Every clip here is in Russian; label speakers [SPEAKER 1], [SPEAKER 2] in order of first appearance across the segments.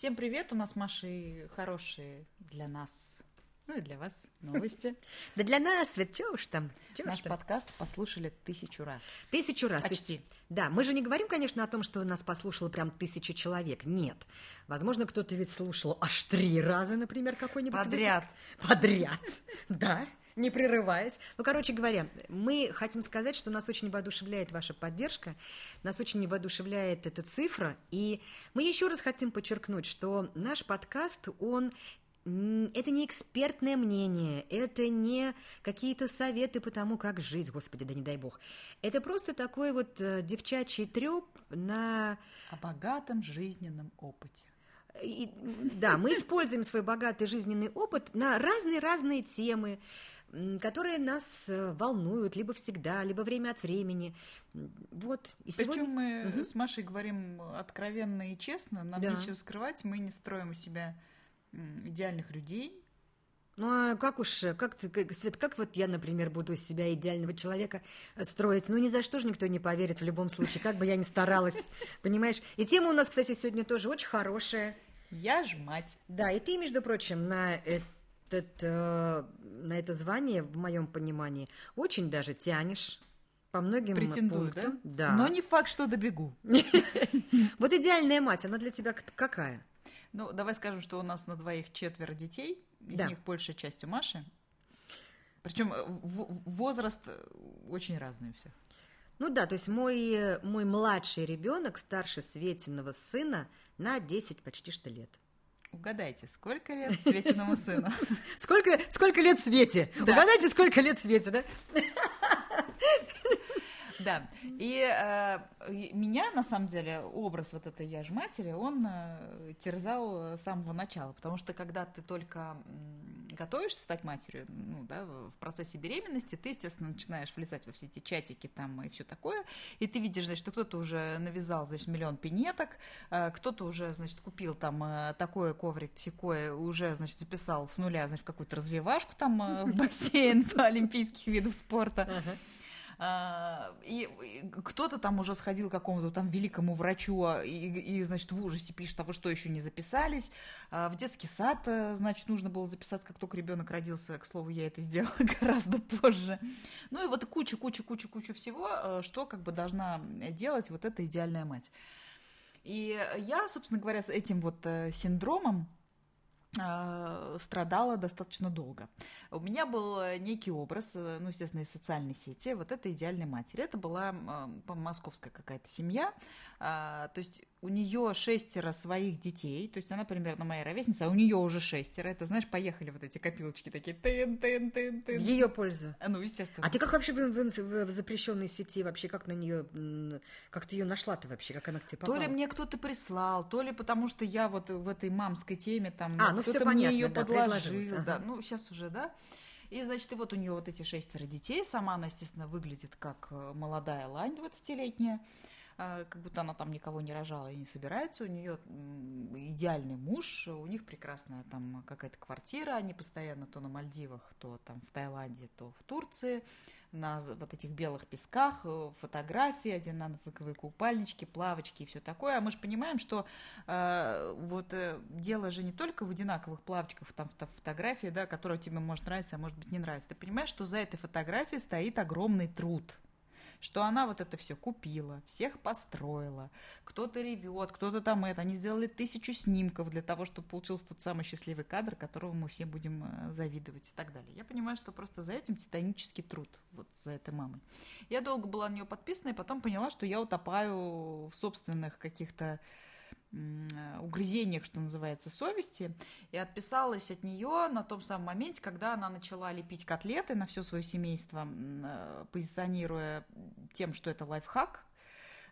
[SPEAKER 1] Всем привет, у нас Маши хорошие для нас, ну и для вас новости.
[SPEAKER 2] Да для нас, ведь что уж там. чё
[SPEAKER 1] Наш подкаст послушали тысячу раз.
[SPEAKER 2] Тысячу раз.
[SPEAKER 1] Почти.
[SPEAKER 2] Да, мы же не говорим, конечно, о том, что нас послушало прям тысяча человек. Нет. Возможно, кто-то ведь слушал аж три раза, например, какой-нибудь
[SPEAKER 1] Подряд.
[SPEAKER 2] Подряд. Да, не прерываясь. Ну, короче говоря, мы хотим сказать, что нас очень воодушевляет ваша поддержка, нас очень воодушевляет эта цифра, и мы еще раз хотим подчеркнуть, что наш подкаст, он это не экспертное мнение, это не какие-то советы по тому, как жить, господи, да не дай бог. Это просто такой вот э, девчачий треп на...
[SPEAKER 1] О богатом жизненном опыте.
[SPEAKER 2] и, да, мы используем свой богатый жизненный опыт на разные-разные темы, которые нас э, волнуют либо всегда, либо время от времени. Вот. И
[SPEAKER 1] Причем
[SPEAKER 2] сегодня...
[SPEAKER 1] мы
[SPEAKER 2] Мгм.
[SPEAKER 1] с Машей говорим откровенно и честно, нам
[SPEAKER 2] Да.
[SPEAKER 1] нечего скрывать, мы не строим из себя идеальных людей.
[SPEAKER 2] Ну, а как уж, э, как ты, как- Свет, как вот я, например, буду из себя идеального человека э, строить? Ну, ни за что же никто не поверит в любом случае, как бы я ни старалась, понимаешь? И тема у нас, кстати, сегодня тоже очень хорошая.
[SPEAKER 1] Я ж мать.
[SPEAKER 2] Да, и ты, между прочим, на этот, э, на это звание, в моем понимании, очень даже тянешь по многим
[SPEAKER 1] Претендую, да?
[SPEAKER 2] пунктам. Да.
[SPEAKER 1] Но не факт, что добегу.
[SPEAKER 2] Вот идеальная мать, она для тебя какая?
[SPEAKER 1] Ну, давай скажем, что у нас на двоих четверо детей, из
[SPEAKER 2] Да.
[SPEAKER 1] них большая часть у Маши. Причем э, возраст э, очень разный у всех.
[SPEAKER 2] Ну да, то есть мой, мой младший ребенок старше Светиного сына на 10 почти что лет.
[SPEAKER 1] Угадайте, сколько лет Светиному сыну?
[SPEAKER 2] Сколько, сколько лет Свете?
[SPEAKER 1] Да.
[SPEAKER 2] Угадайте, сколько лет Свете, да?
[SPEAKER 1] Да. И э, меня, на самом деле, образ вот этой я ж матери, он э, терзал с самого начала. Потому что когда ты только готовишься стать матерью, ну, да, в процессе беременности, ты, естественно, начинаешь влезать во все эти чатики там и все такое, и ты видишь, значит, что кто-то уже навязал, значит, миллион пинеток, э, кто-то уже, значит, купил там э, такое коврик, секое, уже, значит, записал с нуля, значит, какую-то развивашку там э, в бассейн по олимпийских видов спорта. А, И, и кто-то там уже сходил к какому-то там великому врачу а, и, и, значит, в ужасе пишет, а вы что, еще не записались? А В детский сад, э, значит, нужно было записаться, как только ребенок родился. К слову, я это сделала гораздо позже. Ну и вот куча, куча, куча, куча всего, э, что как бы должна делать вот эта идеальная мать. И я, собственно говоря, с этим вот э, синдромом страдала достаточно долго. У меня был э, некий образ, э, ну, естественно, из социальной сети, вот этой идеальной матери. Это была э, по- московская какая-то семья, а, то есть у нее шестеро своих детей, то есть она примерно моя ровесница, а у нее уже шестеро. Это, знаешь, поехали вот эти копилочки такие, тын, тын, тын,
[SPEAKER 2] В
[SPEAKER 1] тын.
[SPEAKER 2] ее пользу.
[SPEAKER 1] А, Ну, естественно.
[SPEAKER 2] А ты как вообще в, в- в запрещенной сети вообще как на нее, как ты ее нашла-то вообще, как она к тебе
[SPEAKER 1] То
[SPEAKER 2] попала?
[SPEAKER 1] ли мне кто-то прислал, то ли потому что я вот в этой мамской теме там
[SPEAKER 2] А, ну
[SPEAKER 1] кто-то мне ее
[SPEAKER 2] да,
[SPEAKER 1] подложил,
[SPEAKER 2] предложилось,
[SPEAKER 1] да,
[SPEAKER 2] ага.
[SPEAKER 1] ну сейчас уже, да. И, значит, и вот у нее вот эти шестеро детей, сама она, естественно, выглядит как э, молодая лань 20-летняя, э, как будто она там никого не рожала и не собирается, у нее идеальный муж, у них прекрасная там какая-то квартира, они постоянно то на Мальдивах, то там в Таиланде, то в Турции, на вот этих белых песках, э, фотографии, одинаковые купальнички, плавочки и все такое. А мы же понимаем, что э, вот э, дело же не только в одинаковых плавочках, там фото- фотографии, да, которая тебе может нравиться, а может быть не нравится. Ты понимаешь, что за этой фотографией стоит огромный труд что она вот это все купила, всех построила, кто-то ревет, кто-то там это, они сделали тысячу снимков для того, чтобы получился тот самый счастливый кадр, которого мы все будем э, завидовать и так далее. Я понимаю, что просто за этим титанический труд, вот за этой мамой. Я долго была на нее подписана, и потом поняла, что я утопаю в собственных каких-то угрызениях, что называется, совести, и отписалась от нее на том самом моменте, когда она начала лепить котлеты на все свое семейство, э, позиционируя тем, что это лайфхак,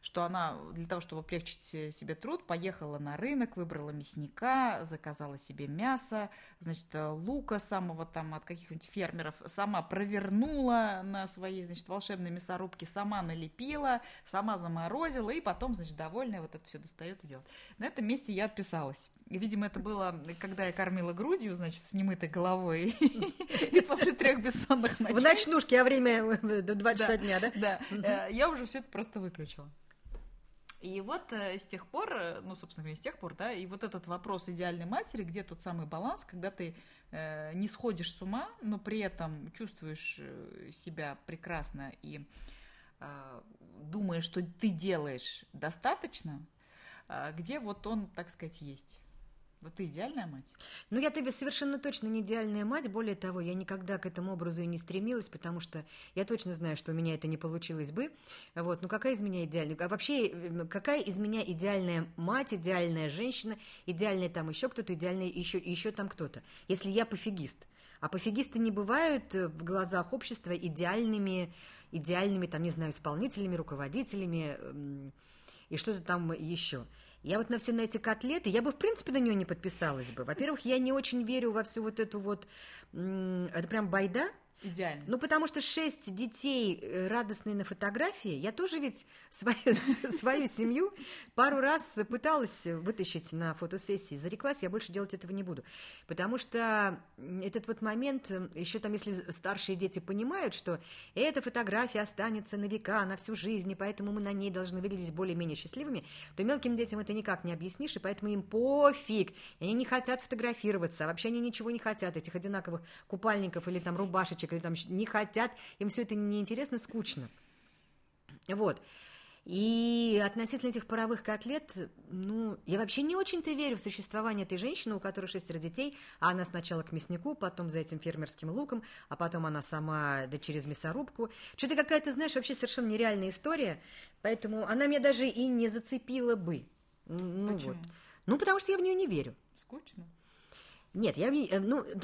[SPEAKER 1] что она для того, чтобы облегчить се- себе труд, поехала на рынок, выбрала мясника, заказала себе мясо, значит, э, лука самого там от каких-нибудь фермеров, сама провернула на своей, значит, волшебной мясорубке, сама налепила, сама заморозила, и потом, значит, довольная вот это все достает и делает. На этом месте я отписалась. Видимо, это было, когда я кормила грудью, значит, с немытой головой, и после трех бессонных
[SPEAKER 2] В
[SPEAKER 1] ночей.
[SPEAKER 2] ночнушке, а время э, до 2 часа дня, да?
[SPEAKER 1] Да, э, я уже все это просто выключила. И вот э, с тех пор, ну, собственно говоря, с тех пор, да, и вот этот вопрос идеальной матери, где тот самый баланс, когда ты э, не сходишь с ума, но при этом чувствуешь себя прекрасно и э, думаешь, что ты делаешь достаточно, э, где вот он, так сказать, есть. Вот ты идеальная мать?
[SPEAKER 2] Ну, я тебе совершенно точно не идеальная мать. Более того, я никогда к этому образу и не стремилась, потому что я точно знаю, что у меня это не получилось бы. Вот, ну какая из меня идеальная? А вообще, какая из меня идеальная мать, идеальная женщина, идеальная там еще кто-то, идеальный еще, еще там кто-то, если я пофигист? А пофигисты не бывают в глазах общества идеальными, идеальными, там, не знаю, исполнителями, руководителями и что-то там еще. Я вот на все на эти котлеты, я бы, в принципе, на нее не подписалась бы. Во-первых, я не очень верю во всю вот эту вот... Это прям байда,
[SPEAKER 1] Идеально.
[SPEAKER 2] Ну, потому что шесть детей э, радостные на фотографии. Я тоже ведь свою, свою семью пару раз пыталась вытащить на фотосессии. Зареклась, я больше делать этого не буду. Потому что этот вот момент, э, еще там, если старшие дети понимают, что эта фотография останется на века, на всю жизнь, и поэтому мы на ней должны выглядеть более-менее счастливыми, то мелким детям это никак не объяснишь, и поэтому им пофиг. Они не хотят фотографироваться, а вообще они ничего не хотят, этих одинаковых купальников или там рубашечек, мальчик, или там не хотят, им все это неинтересно, скучно. Вот. И относительно этих паровых котлет, ну, я вообще не очень-то верю в существование этой женщины, у которой шестеро детей, а она сначала к мяснику, потом за этим фермерским луком, а потом она сама, да через мясорубку. Что-то какая-то, знаешь, вообще совершенно нереальная история, поэтому она меня даже и не зацепила бы.
[SPEAKER 1] Ну, Почему? Вот.
[SPEAKER 2] Ну, потому что я в нее не верю.
[SPEAKER 1] Скучно?
[SPEAKER 2] Нет, я э, ну,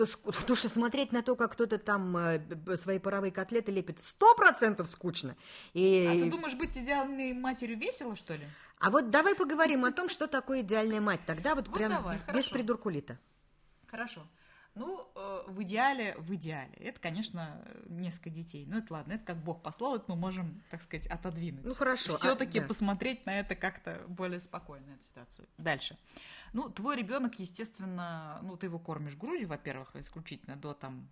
[SPEAKER 2] то, что смотреть на то, как кто-то там э, свои паровые котлеты лепит, сто процентов скучно.
[SPEAKER 1] И... А ты думаешь, быть идеальной матерью весело, что ли?
[SPEAKER 2] А вот давай поговорим о том, что такое идеальная мать. Тогда вот, вот прям давай, без, без придуркулита.
[SPEAKER 1] Хорошо. Ну, э, в идеале, в идеале, это, конечно, несколько детей. Ну, это ладно, это как Бог послал, это мы можем, так сказать, отодвинуть.
[SPEAKER 2] Ну, хорошо.
[SPEAKER 1] Все-таки а, да. посмотреть на это как-то более спокойно, эту ситуацию. Дальше. Ну, твой ребенок, естественно, ну, ты его кормишь грудью, во-первых, исключительно до там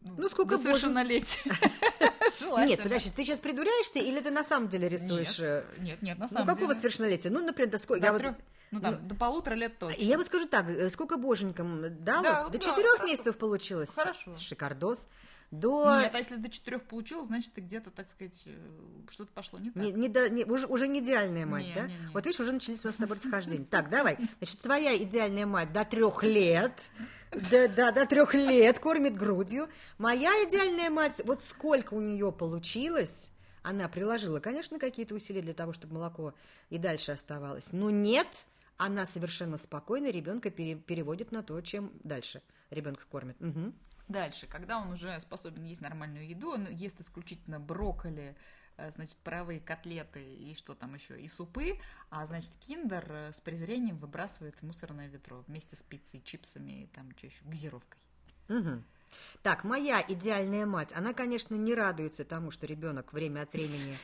[SPEAKER 2] ну, ну сколько
[SPEAKER 1] до совершеннолетия.
[SPEAKER 2] Нет, подожди, ты сейчас придуряешься или ты на самом деле рисуешь?
[SPEAKER 1] Нет, э, нет, нет на самом
[SPEAKER 2] деле. Ну, какого совершеннолетия? Ну, например, до сколько? Я вот
[SPEAKER 1] ну, там, ну, до полутора лет точно.
[SPEAKER 2] Я вот скажу так, э, сколько боженькам дало? Да, до да, четырех месяцев получилось.
[SPEAKER 1] Хорошо.
[SPEAKER 2] Шикардос. До...
[SPEAKER 1] Нет, а если до четырех получилось, значит, ты где-то, так сказать, э, что-то пошло не так.
[SPEAKER 2] Не, не, до, не, уже, уже не идеальная мать, не, да? Не, не. Вот видишь, уже начались у нас с тобой расхождения. Так, давай. Значит, твоя идеальная мать до трех лет, да, да, до трех лет кормит грудью. Моя идеальная мать, вот сколько у нее получилось, она приложила, конечно, какие-то усилия для того, чтобы молоко и дальше оставалось. Но нет, она совершенно спокойно ребенка пере, переводит на то, чем дальше ребенка кормит. Угу.
[SPEAKER 1] Дальше, когда он уже способен есть нормальную еду, он ест исключительно брокколи, э, значит, паровые котлеты и что там еще, и супы, а, значит, киндер э, с презрением выбрасывает в мусорное ведро вместе с пиццей, чипсами и там что еще, газировкой.
[SPEAKER 2] Угу. Так, моя идеальная мать, она, конечно, не радуется тому, что ребенок время от времени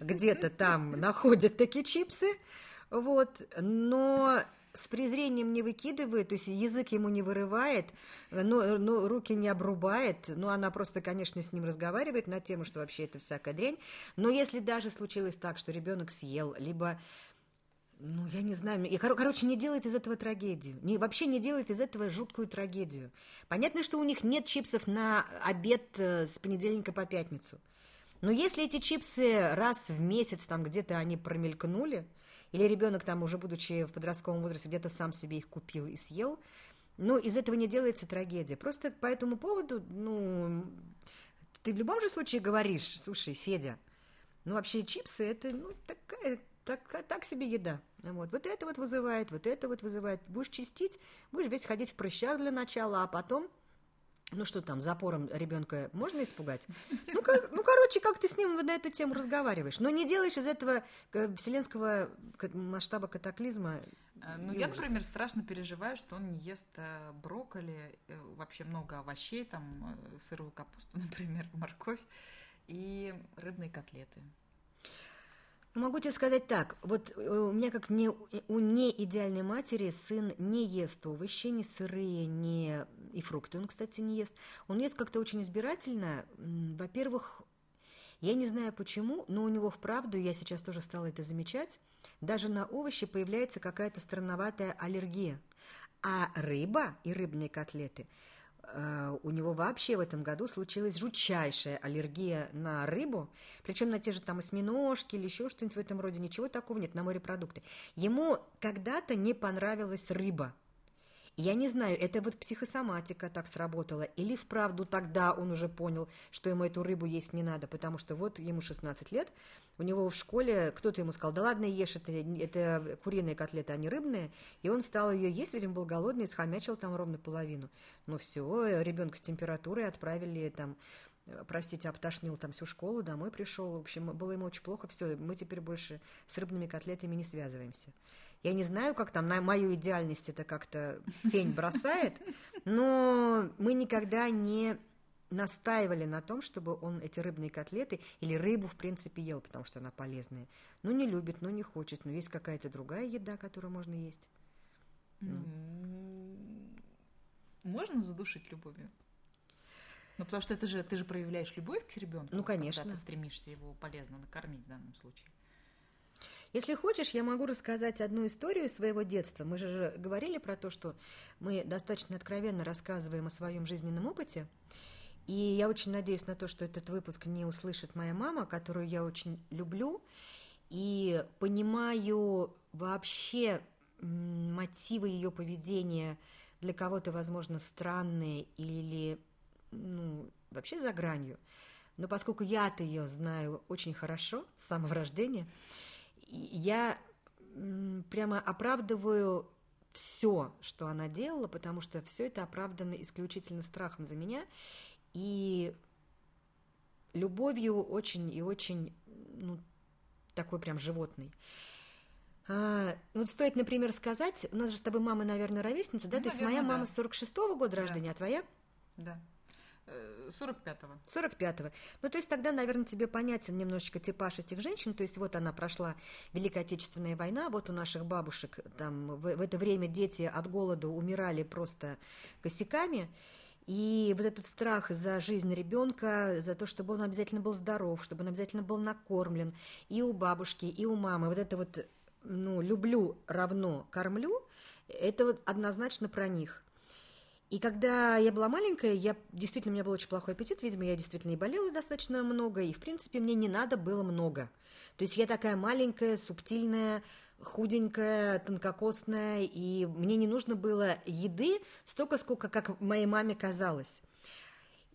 [SPEAKER 2] где-то там находит такие чипсы, вот, но с презрением не выкидывает, то есть язык ему не вырывает, но, но руки не обрубает, ну, она просто, конечно, с ним разговаривает на тему, что вообще это всякая дрянь, но если даже случилось так, что ребенок съел, либо ну, я не знаю, и, кор- короче, не делает из этого трагедию, не, вообще не делает из этого жуткую трагедию. Понятно, что у них нет чипсов на обед э, с понедельника по пятницу, но если эти чипсы раз в месяц там где-то они промелькнули, или ребенок там уже будучи в подростковом возрасте где-то сам себе их купил и съел, ну, из этого не делается трагедия. Просто по этому поводу, ну, ты в любом же случае говоришь, слушай, Федя, ну, вообще чипсы это, ну, такая, так, так себе еда. Вот. вот это вот вызывает, вот это вот вызывает. Будешь чистить, будешь весь ходить в прыщах для начала, а потом ну что там, запором ребенка можно испугать? Ну, как, ну, короче, как ты с ним на эту тему разговариваешь? Но не делаешь из этого э, вселенского масштаба катаклизма.
[SPEAKER 1] Э, ну, я, ужас. например, страшно переживаю, что он не ест э, брокколи, вообще много овощей, там сырую капусту, например, морковь и рыбные котлеты.
[SPEAKER 2] Могу тебе сказать так, вот у меня как не, у не идеальной матери сын не ест овощи, ни сырые, ни и фрукты он, кстати, не ест. Он ест как-то очень избирательно. Во-первых, Я не знаю почему, но у него вправду, я сейчас тоже стала это замечать, даже на овощи появляется какая-то странноватая аллергия. А рыба и рыбные котлеты э, у него вообще в этом году случилась жутчайшая аллергия на рыбу, причем на те же там осьминожки или еще что-нибудь в этом роде, ничего такого нет, на морепродукты. Ему когда-то не понравилась рыба, я не знаю, это вот психосоматика так сработала, или вправду тогда он уже понял, что ему эту рыбу есть не надо, потому что вот ему 16 лет, у него в школе кто-то ему сказал, да ладно, ешь, это, это куриные котлеты, а не рыбные, и он стал ее есть, видимо, был голодный, схомячил там ровно половину. Ну все, ребенка с температурой отправили там простите, обтошнил там всю школу, домой пришел. В общем, было ему очень плохо. Все, мы теперь больше с рыбными котлетами не связываемся. Я не знаю, как там на мою идеальность это как-то тень бросает, но мы никогда не настаивали на том, чтобы он эти рыбные котлеты или рыбу, в принципе, ел, потому что она полезная. Ну, не любит, ну, не хочет, но есть какая-то другая еда, которую можно есть.
[SPEAKER 1] Ну, можно задушить любовью? Ну, потому что это же, ты же проявляешь любовь к ребенку.
[SPEAKER 2] Ну, конечно.
[SPEAKER 1] Когда ты стремишься его полезно накормить в данном случае.
[SPEAKER 2] Если хочешь, я могу рассказать одну историю своего детства. Мы же говорили про то, что мы достаточно откровенно рассказываем о своем жизненном опыте. И я очень надеюсь на то, что этот выпуск не услышит моя мама, которую я очень люблю, и понимаю вообще мотивы ее поведения для кого-то, возможно, странные или ну, вообще за гранью. Но поскольку я-то ее знаю очень хорошо с самого рождения, я прямо оправдываю все, что она делала, потому что все это оправдано исключительно страхом за меня и любовью очень и очень, ну, такой прям животный. А, вот стоит, например, сказать, у нас же с тобой мама, наверное, ровесница, да? Ну, То есть моя мама с 46-го года рождения, да. а твоя?
[SPEAKER 1] Да. 45-го.
[SPEAKER 2] 45-го. Ну, то есть тогда, наверное, тебе понятен немножечко типаж этих женщин. То есть вот она прошла Великая Отечественная война, вот у наших бабушек там в, в это время дети от голода умирали просто косяками. И вот этот страх за жизнь ребенка, за то, чтобы он обязательно был здоров, чтобы он обязательно был накормлен и у бабушки, и у мамы. Вот это вот, ну, люблю равно кормлю, это вот однозначно про них. И когда я была маленькая, я действительно, у меня был очень плохой аппетит, видимо, я действительно и болела достаточно много, и, в принципе, мне не надо было много. То есть я такая маленькая, субтильная, худенькая, тонкокосная, и мне не нужно было еды столько, сколько, как моей маме казалось.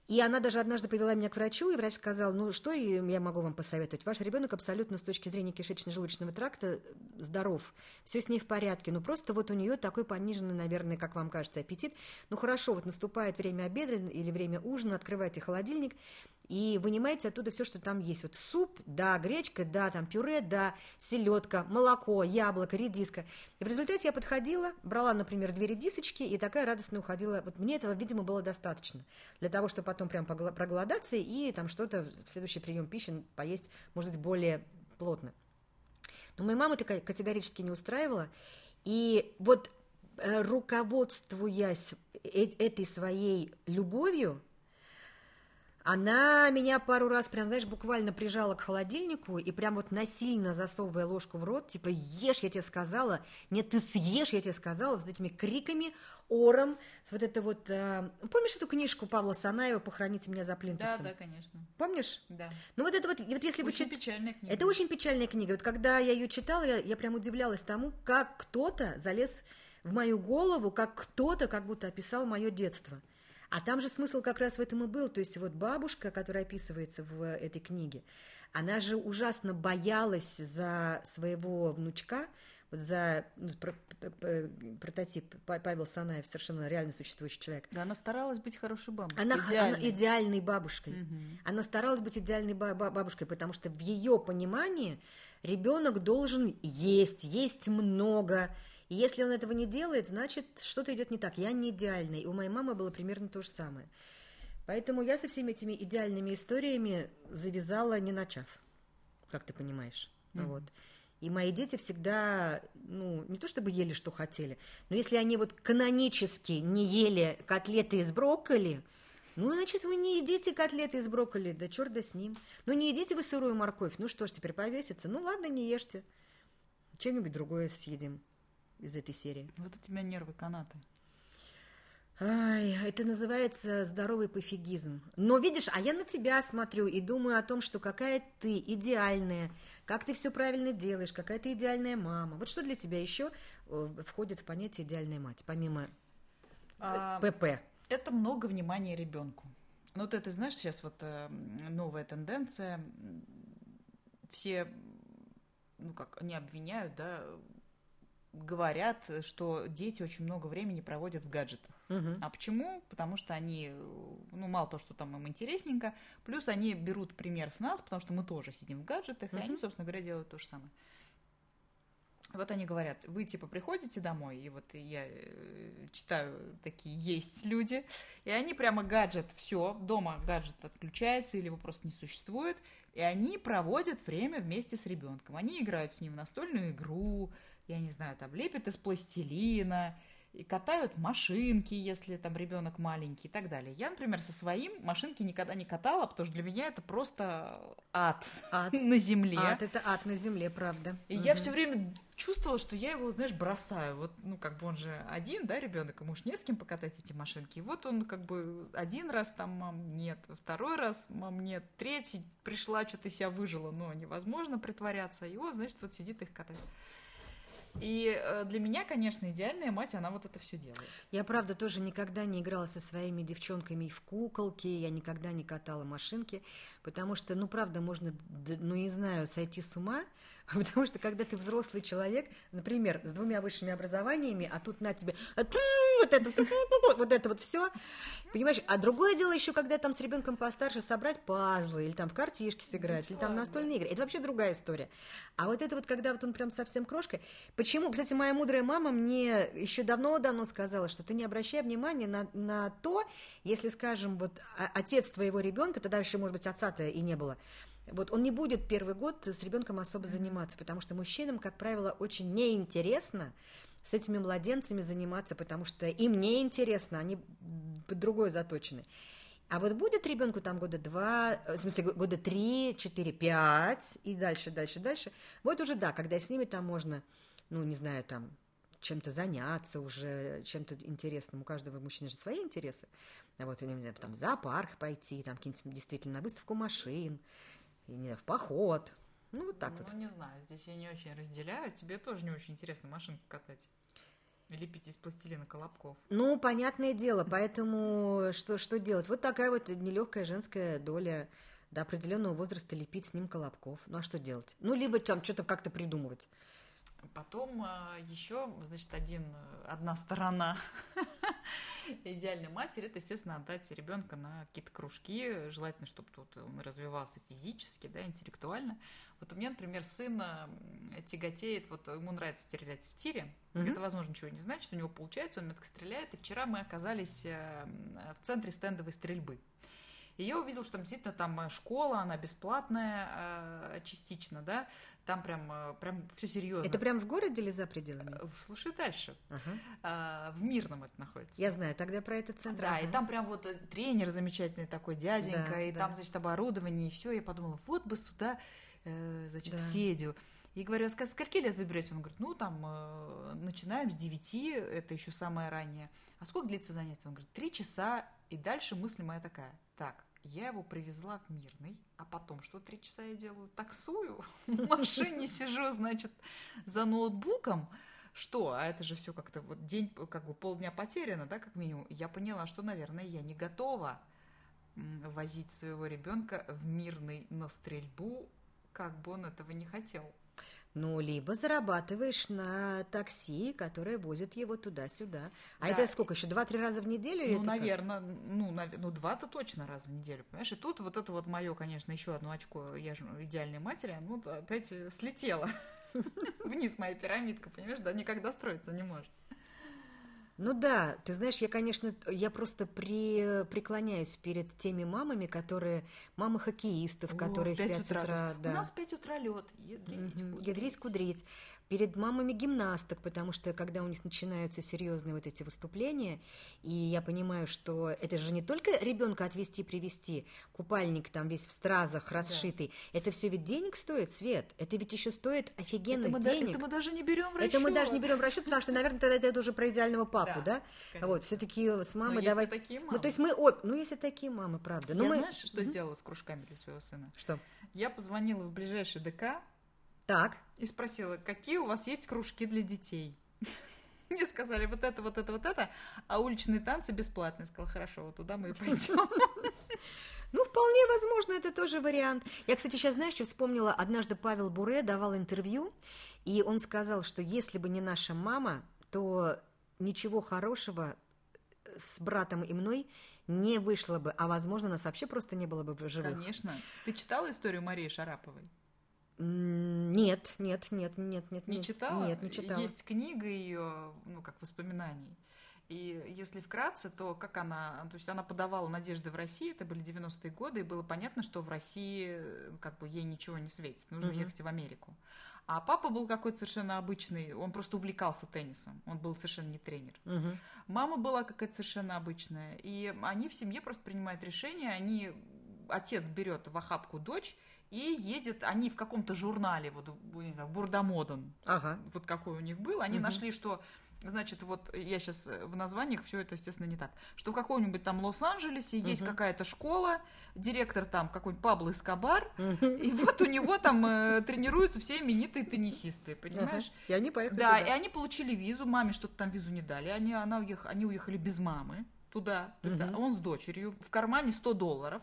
[SPEAKER 2] И она даже однажды повела меня к врачу, и врач сказал, ну что я могу вам посоветовать? Ваш ребенок абсолютно с точки зрения кишечно-желудочного тракта здоров, все с ней в порядке, ну просто вот у нее такой пониженный, наверное, как вам кажется, аппетит. Ну хорошо, вот наступает время обеда или время ужина, открывайте холодильник, и вынимаете оттуда все, что там есть. Вот суп, да, гречка, да, там пюре, да, селедка, молоко, яблоко, редиска. И в результате я подходила, брала, например, две редисочки и такая радостно уходила. Вот мне этого, видимо, было достаточно для того, чтобы потом прям проголодаться и там что-то в следующий прием пищи поесть, может быть, более плотно. Но моя мама такая категорически не устраивала. И вот э, руководствуясь э, этой своей любовью, она меня пару раз прям, знаешь, буквально прижала к холодильнику и прям вот насильно засовывая ложку в рот, типа ешь, я тебе сказала, нет, ты съешь, я тебе сказала, с этими криками, ором, вот это вот... Э, помнишь эту книжку Павла Санаева «Похороните меня за плинтусом»?
[SPEAKER 1] Да, да, конечно.
[SPEAKER 2] Помнишь?
[SPEAKER 1] Да.
[SPEAKER 2] Ну вот это вот, вот если
[SPEAKER 1] очень
[SPEAKER 2] вы...
[SPEAKER 1] печальная книга.
[SPEAKER 2] Это очень печальная книга. Вот когда я ее читала, я, я прям удивлялась тому, как кто-то залез в мою голову, как кто-то как будто описал мое детство. А там же смысл как раз в этом и был. То есть вот бабушка, которая описывается в этой книге, она же ужасно боялась за своего внучка, вот за ну, про, про, прототип Павел Санаев, совершенно реально существующий человек.
[SPEAKER 1] Да, она старалась быть хорошей бабушкой.
[SPEAKER 2] Она идеальной, она идеальной бабушкой. Угу. Она старалась быть идеальной бабушкой, потому что в ее понимании ребенок должен есть, есть много, и если он этого не делает, значит, что-то идет не так. Я не идеальный. И у моей мамы было примерно то же самое. Поэтому я со всеми этими идеальными историями завязала, не начав, как ты понимаешь. Mm-hmm. Вот. И мои дети всегда, ну, не то чтобы ели, что хотели, но если они вот канонически не ели котлеты из брокколи, Ну, значит, вы не едите котлеты из брокколи, да черт да с ним. Ну, не едите вы сырую морковь, ну что ж, теперь повесится. Ну, ладно, не ешьте. Чем-нибудь другое съедим из этой серии.
[SPEAKER 1] Вот у тебя нервы канаты.
[SPEAKER 2] Ай, это называется здоровый пофигизм. Но видишь, а я на тебя смотрю и думаю о том, что какая ты идеальная, как ты все правильно делаешь, какая ты идеальная мама. Вот что для тебя еще э, входит в понятие идеальная мать, помимо а, ПП?
[SPEAKER 1] Это много внимания ребенку. Ну, вот это, знаешь, сейчас вот э, новая тенденция. Все, ну как, они обвиняют, да, говорят, что дети очень много времени проводят в гаджетах. Угу. А почему? Потому что они, ну, мало того, что там им интересненько, плюс они берут пример с нас, потому что мы тоже сидим в гаджетах, угу. и они, собственно говоря, делают то же самое. Вот они говорят, вы типа приходите домой, и вот я э, читаю такие есть люди, и они прямо гаджет, все, дома гаджет отключается или его просто не существует, и они проводят время вместе с ребенком. Они играют с ним в настольную игру, я не знаю, там лепят из пластилина, и катают машинки, если там ребенок маленький и так далее. Я, например, со своим машинки никогда не катала, потому что для меня это просто ад, ад. на земле.
[SPEAKER 2] Ад это ад на земле, правда.
[SPEAKER 1] И угу. я все время чувствовала, что я его, знаешь, бросаю. Вот, ну, как бы он же один, да, ребенок, ему уж не с кем покатать эти машинки. И вот он как бы один раз там, мам, нет, второй раз, мам, нет, третий пришла, что-то себя выжила, но невозможно притворяться. И вот, значит, вот сидит их катает. И э, для меня, конечно, идеальная мать, она вот это все делает.
[SPEAKER 2] Я, правда, тоже никогда не играла со своими девчонками в куколки, я никогда не катала машинки, потому что, ну, правда, можно, ну, не знаю, сойти с ума, Потому что когда ты взрослый человек, например, с двумя высшими образованиями, а тут на тебе вот это вот, это вот все, понимаешь? А другое дело еще, когда там с ребенком постарше собрать пазлы, или там в картишки сыграть, или там настольные игры. Это вообще другая история. А вот это вот, когда вот он прям совсем крошкой. Почему? Кстати, моя мудрая мама мне еще давно-давно сказала, что ты не обращай внимания на, на то, если, скажем, вот отец твоего ребенка, тогда еще, может быть, отца-то и не было, вот он не будет первый год с ребенком особо заниматься, потому что мужчинам, как правило, очень неинтересно с этими младенцами заниматься, потому что им неинтересно, они под другое заточены. А вот будет ребенку там года два, в смысле года три, четыре, пять и дальше, дальше, дальше. Вот уже да, когда с ними там можно, ну не знаю, там чем-то заняться уже, чем-то интересным. У каждого мужчины же свои интересы. Вот, не знаю, там в зоопарк пойти, там какие-нибудь действительно на выставку машин, и не в поход. Ну, вот так
[SPEAKER 1] ну,
[SPEAKER 2] вот.
[SPEAKER 1] Ну, не знаю, здесь я не очень разделяю. Тебе тоже не очень интересно машинки катать. Лепить из пластилина колобков.
[SPEAKER 2] Ну, понятное дело, поэтому что, что делать? Вот такая вот нелегкая женская доля до определенного возраста лепить с ним колобков. Ну, а что делать? Ну, либо там что-то как-то придумывать.
[SPEAKER 1] Потом а, еще, значит, один, одна сторона идеальной матери, это, естественно, отдать ребенка на какие-то кружки, желательно, чтобы тут он развивался физически, да, интеллектуально. Вот у меня, например, сын тяготеет, вот ему нравится стрелять в тире, mm-hmm. это, возможно, ничего не значит, у него получается, он метко стреляет, и вчера мы оказались э, в центре стендовой стрельбы. И я увидела, что там действительно там э, школа, она бесплатная э, частично, да, там прям, э, прям все серьезно.
[SPEAKER 2] Это прям в городе или за пределами?
[SPEAKER 1] Слушай дальше. Ага. В Мирном это находится.
[SPEAKER 2] Я знаю, тогда про этот центр.
[SPEAKER 1] Да, ага. и там прям вот тренер замечательный такой дяденька, да, и да. там, значит, оборудование, и все. Я подумала, вот бы сюда, значит, да. Федю. И говорю, а скольки лет вы берете? Он говорит, ну, там, э, начинаем с 9, это еще самое раннее. А сколько длится занятие? Он говорит, три часа, и дальше мысль моя такая, так, я его привезла в Мирный, а потом что три часа я делаю? Таксую, в машине сижу, значит, за ноутбуком. Что? А это же все как-то вот день, как бы полдня потеряно, да, как минимум. Я поняла, что, наверное, я не готова возить своего ребенка в Мирный на стрельбу, как бы он этого не хотел.
[SPEAKER 2] Ну, либо зарабатываешь на такси, которое возит его туда-сюда. А да. это сколько еще? Два-три раза в неделю?
[SPEAKER 1] Ну, наверное, ну, нав... ну, два-то точно раз в неделю, понимаешь? И тут вот это вот мое, конечно, еще одно очко, я же идеальной матери, ну, опять слетело вниз моя пирамидка, понимаешь? Да, никогда строиться не может.
[SPEAKER 2] Ну да, ты знаешь, я, конечно, я просто при, преклоняюсь перед теми мамами, которые мамы хоккеистов, О, которые в 5, 5 утра. утра
[SPEAKER 1] да. У нас в 5 утра лед,
[SPEAKER 2] ядрить, угу. ядрить, кудрить. Перед мамами гимнасток, потому что когда у них начинаются серьезные вот эти выступления, и я понимаю, что это же не только ребенка отвести привести, купальник там весь в стразах расшитый, да. это все ведь денег стоит, Свет, это ведь еще стоит офигенных
[SPEAKER 1] это мы,
[SPEAKER 2] денег.
[SPEAKER 1] Это мы даже не берем в расчет.
[SPEAKER 2] Это мы даже не берем в расчет, потому что, наверное, тогда это уже про идеального папу, да? да? Вот, все-таки с мамой
[SPEAKER 1] Но
[SPEAKER 2] давай.
[SPEAKER 1] такие мамы.
[SPEAKER 2] Ну, то есть мы, об... ну, если такие мамы, правда.
[SPEAKER 1] Но
[SPEAKER 2] я
[SPEAKER 1] мы... знаешь, что угу. сделала с кружками для своего сына?
[SPEAKER 2] Что?
[SPEAKER 1] Я позвонила в ближайший ДК.
[SPEAKER 2] Так.
[SPEAKER 1] И спросила, какие у вас есть кружки для детей? Мне сказали вот это, вот это, вот это, а уличные танцы бесплатные. Я сказала, хорошо, вот туда мы и пойдем.
[SPEAKER 2] Ну, вполне возможно, это тоже вариант. Я, кстати, сейчас, знаешь, что вспомнила? Однажды Павел Буре давал интервью, и он сказал, что если бы не наша мама, то ничего хорошего с братом и мной не вышло бы, а, возможно, нас вообще просто не было бы в живых.
[SPEAKER 1] Конечно. Ты читала историю Марии Шараповой?
[SPEAKER 2] Нет, нет, нет, нет, нет.
[SPEAKER 1] Не читала?
[SPEAKER 2] Нет, не читала.
[SPEAKER 1] Есть книга ее, ну, как воспоминаний. И если вкратце, то как она, то есть она подавала надежды в России, это были 90-е годы, и было понятно, что в России как бы ей ничего не светит, нужно uh-huh. ехать в Америку. А папа был какой-то совершенно обычный, он просто увлекался теннисом, он был совершенно не тренер.
[SPEAKER 2] Uh-huh.
[SPEAKER 1] Мама была какая-то совершенно обычная, и они в семье просто принимают решение, они, отец берет в охапку дочь, и едет, они в каком-то журнале, вот, не знаю, Бурдамоден,
[SPEAKER 2] ага.
[SPEAKER 1] вот какой у них был, они угу. нашли, что Значит, вот я сейчас э, в названиях все это, естественно, не так. Что в каком-нибудь там Лос-Анджелесе uh-huh. есть какая-то школа, директор там какой-нибудь Пабло Эскобар, uh-huh. и вот у него там э, тренируются все именитые теннисисты, понимаешь?
[SPEAKER 2] Uh-huh. И они поехали
[SPEAKER 1] Да,
[SPEAKER 2] туда.
[SPEAKER 1] и они получили визу, маме что-то там визу не дали, они, она уех, они уехали без мамы туда, то есть, uh-huh. он с дочерью, в кармане 100 долларов,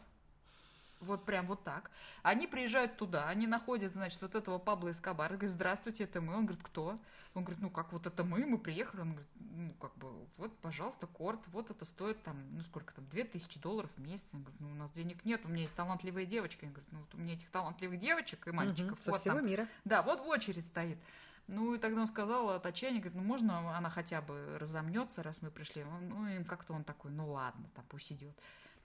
[SPEAKER 1] вот прям вот так. Они приезжают туда, они находят, значит, вот этого Пабло Эскобара, говорят, здравствуйте, это мы. Он говорит, кто? Он говорит, ну как вот это мы, мы приехали. Он говорит, ну как бы, вот, пожалуйста, корт, вот это стоит там, ну сколько там, 2000 долларов в месяц. Он говорит, ну у нас денег нет, у меня есть талантливая девочка. Он говорит, ну вот у меня этих талантливых девочек и мальчиков.
[SPEAKER 2] Угу,
[SPEAKER 1] вот
[SPEAKER 2] всего
[SPEAKER 1] там.
[SPEAKER 2] мира.
[SPEAKER 1] Да, вот в очередь стоит. Ну, и тогда он сказал от отчаяния, говорит, ну, можно она хотя бы разомнется, раз мы пришли. Ну, и как-то он такой, ну, ладно, там пусть идет.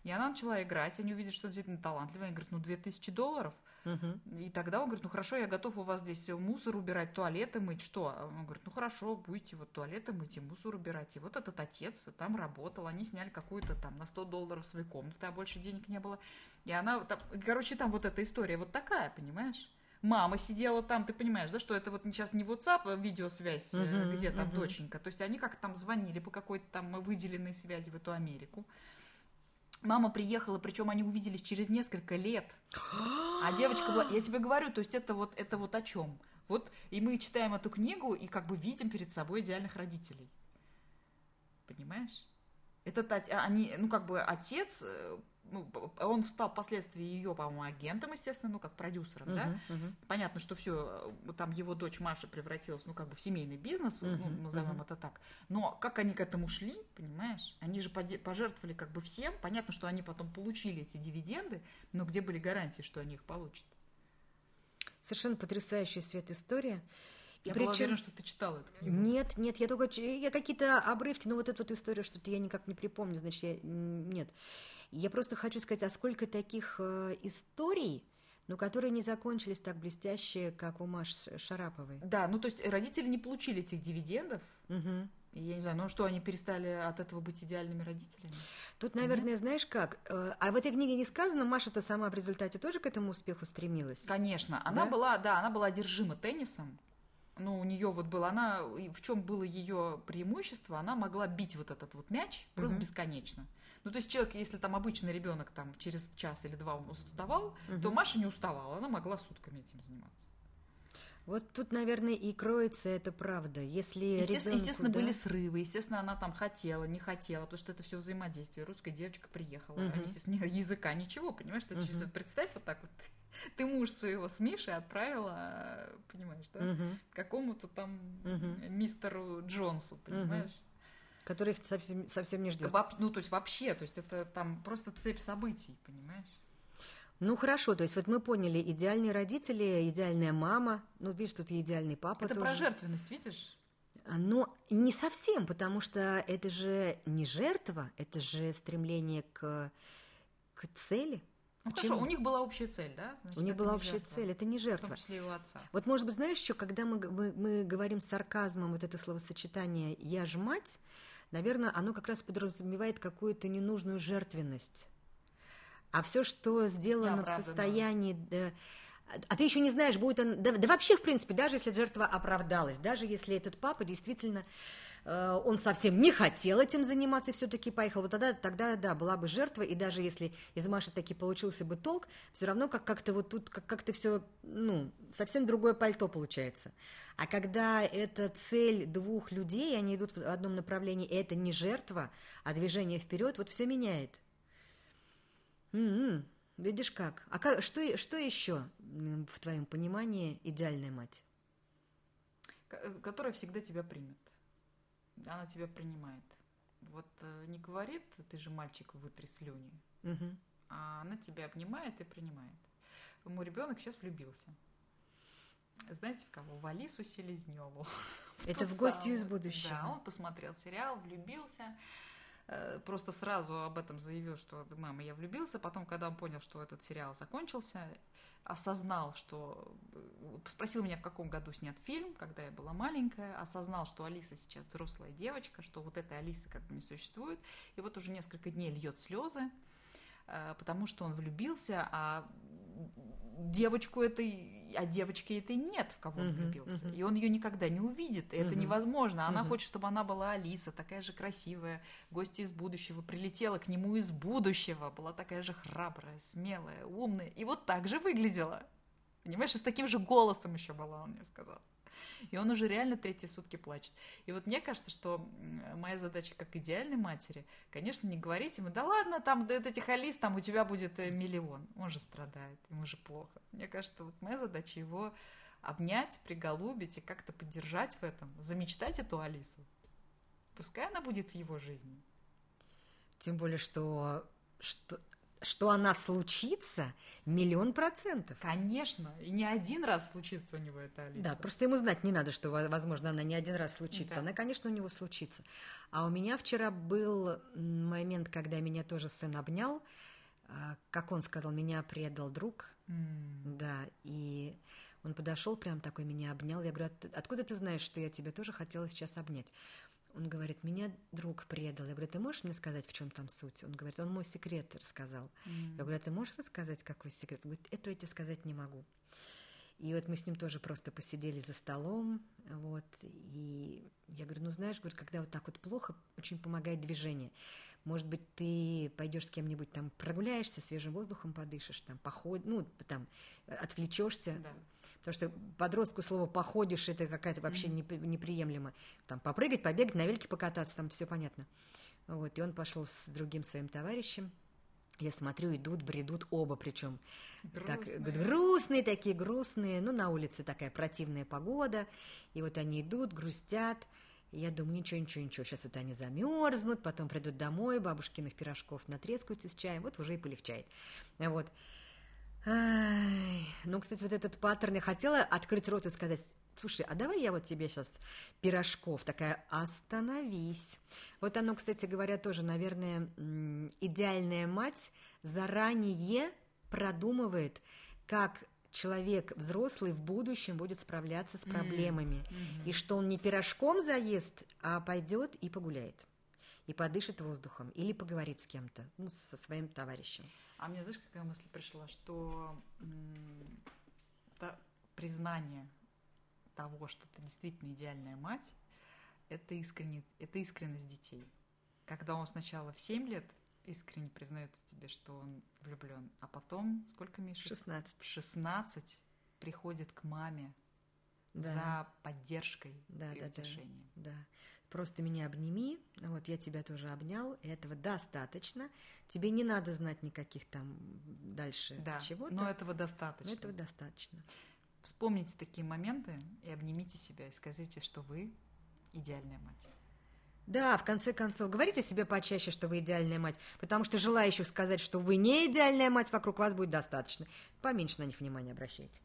[SPEAKER 1] И она начала играть, они увидят, что действительно талантливая. Они говорят, ну, 2000 долларов.
[SPEAKER 2] Угу.
[SPEAKER 1] И тогда он говорит, ну, хорошо, я готов у вас здесь мусор убирать, туалеты мыть, что? Он говорит, ну, хорошо, будете вот туалеты мыть и мусор убирать. И вот этот отец там работал, они сняли какую-то там на 100 долларов свою комнату, а больше денег не было. И она, там, короче, там вот эта история вот такая, понимаешь? мама сидела там, ты понимаешь, да, что это вот сейчас не WhatsApp, а видеосвязь, uh-huh, где там uh-huh. доченька. То есть они как там звонили по какой-то там выделенной связи в эту Америку. Мама приехала, причем они увиделись через несколько лет. А девочка была, я тебе говорю, то есть это вот, это вот о чем. Вот, и мы читаем эту книгу и как бы видим перед собой идеальных родителей. Понимаешь? Это они, ну как бы отец э, он стал впоследствии ее, по-моему, агентом, естественно, ну, как продюсером, uh-huh, да.
[SPEAKER 2] Uh-huh.
[SPEAKER 1] Понятно, что все, э, там его дочь Маша превратилась, ну, как бы в семейный бизнес,
[SPEAKER 2] uh-huh,
[SPEAKER 1] ну, назовем
[SPEAKER 2] uh-huh.
[SPEAKER 1] это так. Но как они к этому шли, понимаешь? Они же пожертвовали как бы всем. Понятно, что они потом получили эти дивиденды, но где были гарантии, что они их получат?
[SPEAKER 2] Совершенно потрясающая свет история.
[SPEAKER 1] И я причем... была уверена, что ты читала эту книгу.
[SPEAKER 2] Нет, нет, я только я какие-то обрывки, но вот эту вот историю что-то я никак не припомню, значит, я нет. Я просто хочу сказать, а сколько таких э, историй, но которые не закончились так блестяще, как у Маши Шараповой.
[SPEAKER 1] Да, ну то есть родители не получили этих дивидендов.
[SPEAKER 2] Угу.
[SPEAKER 1] Я не знаю, ну что, они перестали от этого быть идеальными родителями?
[SPEAKER 2] Тут, наверное, Нет? знаешь как, э, а в этой книге не сказано, Маша-то сама в результате тоже к этому успеху стремилась.
[SPEAKER 1] Конечно, она да? была, да, она была одержима теннисом. Ну, у нее вот было, она, в чем было ее преимущество, она могла бить вот этот вот мяч просто угу. бесконечно. Ну, то есть человек, если там обычный ребенок там через час или два он уставал, угу. то Маша не уставала, она могла сутками этим заниматься.
[SPEAKER 2] Вот тут, наверное, и кроется это правда. Если
[SPEAKER 1] естественно,
[SPEAKER 2] ребенку,
[SPEAKER 1] естественно
[SPEAKER 2] да?
[SPEAKER 1] были срывы, естественно, она там хотела, не хотела, потому что это все взаимодействие. Русская девочка приехала, угу. они, естественно, языка ничего, понимаешь? Ты угу. сейчас представь вот так вот, ты муж своего с Мишей отправила, понимаешь, да,
[SPEAKER 2] угу.
[SPEAKER 1] какому-то там
[SPEAKER 2] угу.
[SPEAKER 1] мистеру Джонсу, понимаешь? Угу
[SPEAKER 2] который их совсем, совсем не ждет.
[SPEAKER 1] Ну, то есть вообще, то есть это там просто цепь событий, понимаешь?
[SPEAKER 2] Ну хорошо, то есть вот мы поняли, идеальные родители, идеальная мама, ну видишь, тут и идеальный папа
[SPEAKER 1] Это
[SPEAKER 2] тоже.
[SPEAKER 1] про жертвенность, видишь?
[SPEAKER 2] Но не совсем, потому что это же не жертва, это же стремление к, к цели.
[SPEAKER 1] Ну
[SPEAKER 2] Почему?
[SPEAKER 1] хорошо, у них была общая цель, да? Значит,
[SPEAKER 2] У них была общая
[SPEAKER 1] жертва.
[SPEAKER 2] цель, это не
[SPEAKER 1] В
[SPEAKER 2] жертва.
[SPEAKER 1] том числе и у отца.
[SPEAKER 2] Вот, может быть, знаешь, что, когда мы, мы, мы говорим с сарказмом вот это словосочетание «я ж мать», наверное, оно как раз подразумевает какую-то ненужную жертвенность. А все, что сделано в состоянии... да, а ты еще не знаешь, будет он... Да, да вообще, в принципе, даже если жертва оправдалась, даже если этот папа действительно... э, Он совсем не хотел этим заниматься и все-таки поехал. Вот тогда, тогда, да, была бы жертва, и даже если из Маши таки получился бы толк, все равно как- как-то вот тут как- как-то все, ну, совсем другое пальто получается. А когда это цель двух людей, они идут в одном направлении, и это не жертва, а движение вперед, вот все меняет. М-м, видишь как? А ка- что, что еще в твоем понимании идеальная мать?
[SPEAKER 1] Ко- Которая всегда тебя примет. Она тебя принимает. Вот э, не говорит, ты же мальчик, вытри слюни,
[SPEAKER 2] Мгм.
[SPEAKER 1] а она тебя обнимает и принимает. Мой ребенок сейчас влюбился. Знаете в кого? В Алису Селезневу.
[SPEAKER 2] Это в гостью из будущего.
[SPEAKER 1] Да, он посмотрел сериал, влюбился. э, Просто сразу об этом заявил, что мама, я влюбился. Потом, когда он понял, что этот сериал закончился, осознал, что... э, Спросил меня, в каком году снят фильм, когда я была маленькая. Осознал, что Алиса сейчас взрослая девочка, что вот этой Алисы как бы не существует. И вот уже несколько дней льет слезы, э, потому что он влюбился, а девочку этой, а девочки этой нет, в кого он влюбился. И он ее никогда не увидит, и это невозможно. Она хочет, чтобы она была Алиса, такая же красивая, гостья из будущего, прилетела к нему из будущего, была такая же храбрая, смелая, умная, и вот так же выглядела. Понимаешь, и с таким же голосом еще была, он мне сказал. И он уже реально третьи сутки плачет. И вот мне кажется, что моя задача как идеальной матери, конечно, не говорить ему, да ладно, там да, этих Алис, там у тебя будет э, миллион. Он же страдает, ему же плохо. Мне кажется, вот моя задача его обнять, приголубить и как-то поддержать в этом, замечтать эту Алису. Пускай она будет в его жизни.
[SPEAKER 2] Тем более, что, что, что она случится миллион процентов.
[SPEAKER 1] Конечно, и не один раз случится у него эта Алиса.
[SPEAKER 2] Да, просто ему знать не надо, что, во- возможно, она не один раз случится.
[SPEAKER 1] Да.
[SPEAKER 2] Она, конечно, у него случится. А у меня вчера был момент, когда меня тоже сын обнял. А, Как он сказал, меня предал друг.
[SPEAKER 1] М,
[SPEAKER 2] Да, и он подошел, прям такой меня обнял. Я говорю, «От- откуда ты знаешь, что я тебя тоже хотела сейчас обнять? Он говорит, меня друг предал. Я говорю, ты можешь мне сказать, в чем там суть? Он говорит, он мой секрет рассказал.
[SPEAKER 1] м.
[SPEAKER 2] Я говорю, а ты можешь рассказать, какой секрет? Он говорит, этого я тебе сказать не могу. И вот мы с ним тоже просто посидели за столом, вот, и я говорю, ну знаешь, говорю, когда вот так вот плохо, очень помогает движение. Может быть, ты пойдешь с кем-нибудь там прогуляешься, свежим воздухом подышишь, там поход, ну там э, отвлечешься,
[SPEAKER 1] Да.
[SPEAKER 2] потому что подростку слово походишь это какая-то вообще непри- неприемлемо. Там попрыгать, побегать, на велике покататься, там все понятно. Вот, и он пошел с другим своим товарищем. Я смотрю, идут, бредут оба причем. Так,
[SPEAKER 1] грустные
[SPEAKER 2] такие, грустные. Ну, на улице такая противная погода. И вот они идут, грустят. Я думаю, ничего, ничего, ничего. Сейчас вот они замерзнут, потом придут домой, бабушкиных пирожков натрескаются с чаем. Вот уже и полегчает. Вот. Ай, Ну, кстати, вот этот паттерн, я хотела открыть рот и сказать, слушай, а давай я вот тебе сейчас пирожков, такая, остановись. Вот оно, кстати говоря, тоже, наверное, идеальная мать заранее продумывает, как человек взрослый в будущем будет справляться с проблемами.
[SPEAKER 1] Мгм.
[SPEAKER 2] И что он не пирожком заест, а пойдет и погуляет. И подышит воздухом. Или поговорит с кем-то, ну, со своим товарищем.
[SPEAKER 1] А мне, знаешь, какая мысль пришла, что м, та- признание того, что ты действительно идеальная мать, это, искренне, это искренность детей. Когда он сначала в 7 лет искренне признается тебе, что он влюблен, а потом, сколько Миша?
[SPEAKER 2] 16.
[SPEAKER 1] В 16 приходит к маме
[SPEAKER 2] Да.
[SPEAKER 1] за поддержкой
[SPEAKER 2] Да,
[SPEAKER 1] и
[SPEAKER 2] да, да.
[SPEAKER 1] утешением.
[SPEAKER 2] Да. Просто меня обними, вот я тебя тоже обнял, и этого достаточно. Тебе не надо знать никаких там дальше
[SPEAKER 1] Да,
[SPEAKER 2] чего-то.
[SPEAKER 1] но этого достаточно.
[SPEAKER 2] но этого достаточно.
[SPEAKER 1] Вспомните такие моменты и обнимите себя и скажите, что вы идеальная мать.
[SPEAKER 2] Да, в конце концов, говорите себе почаще, что вы идеальная мать, потому что желающих сказать, что вы не идеальная мать, вокруг вас будет достаточно. Поменьше на них внимания обращайте.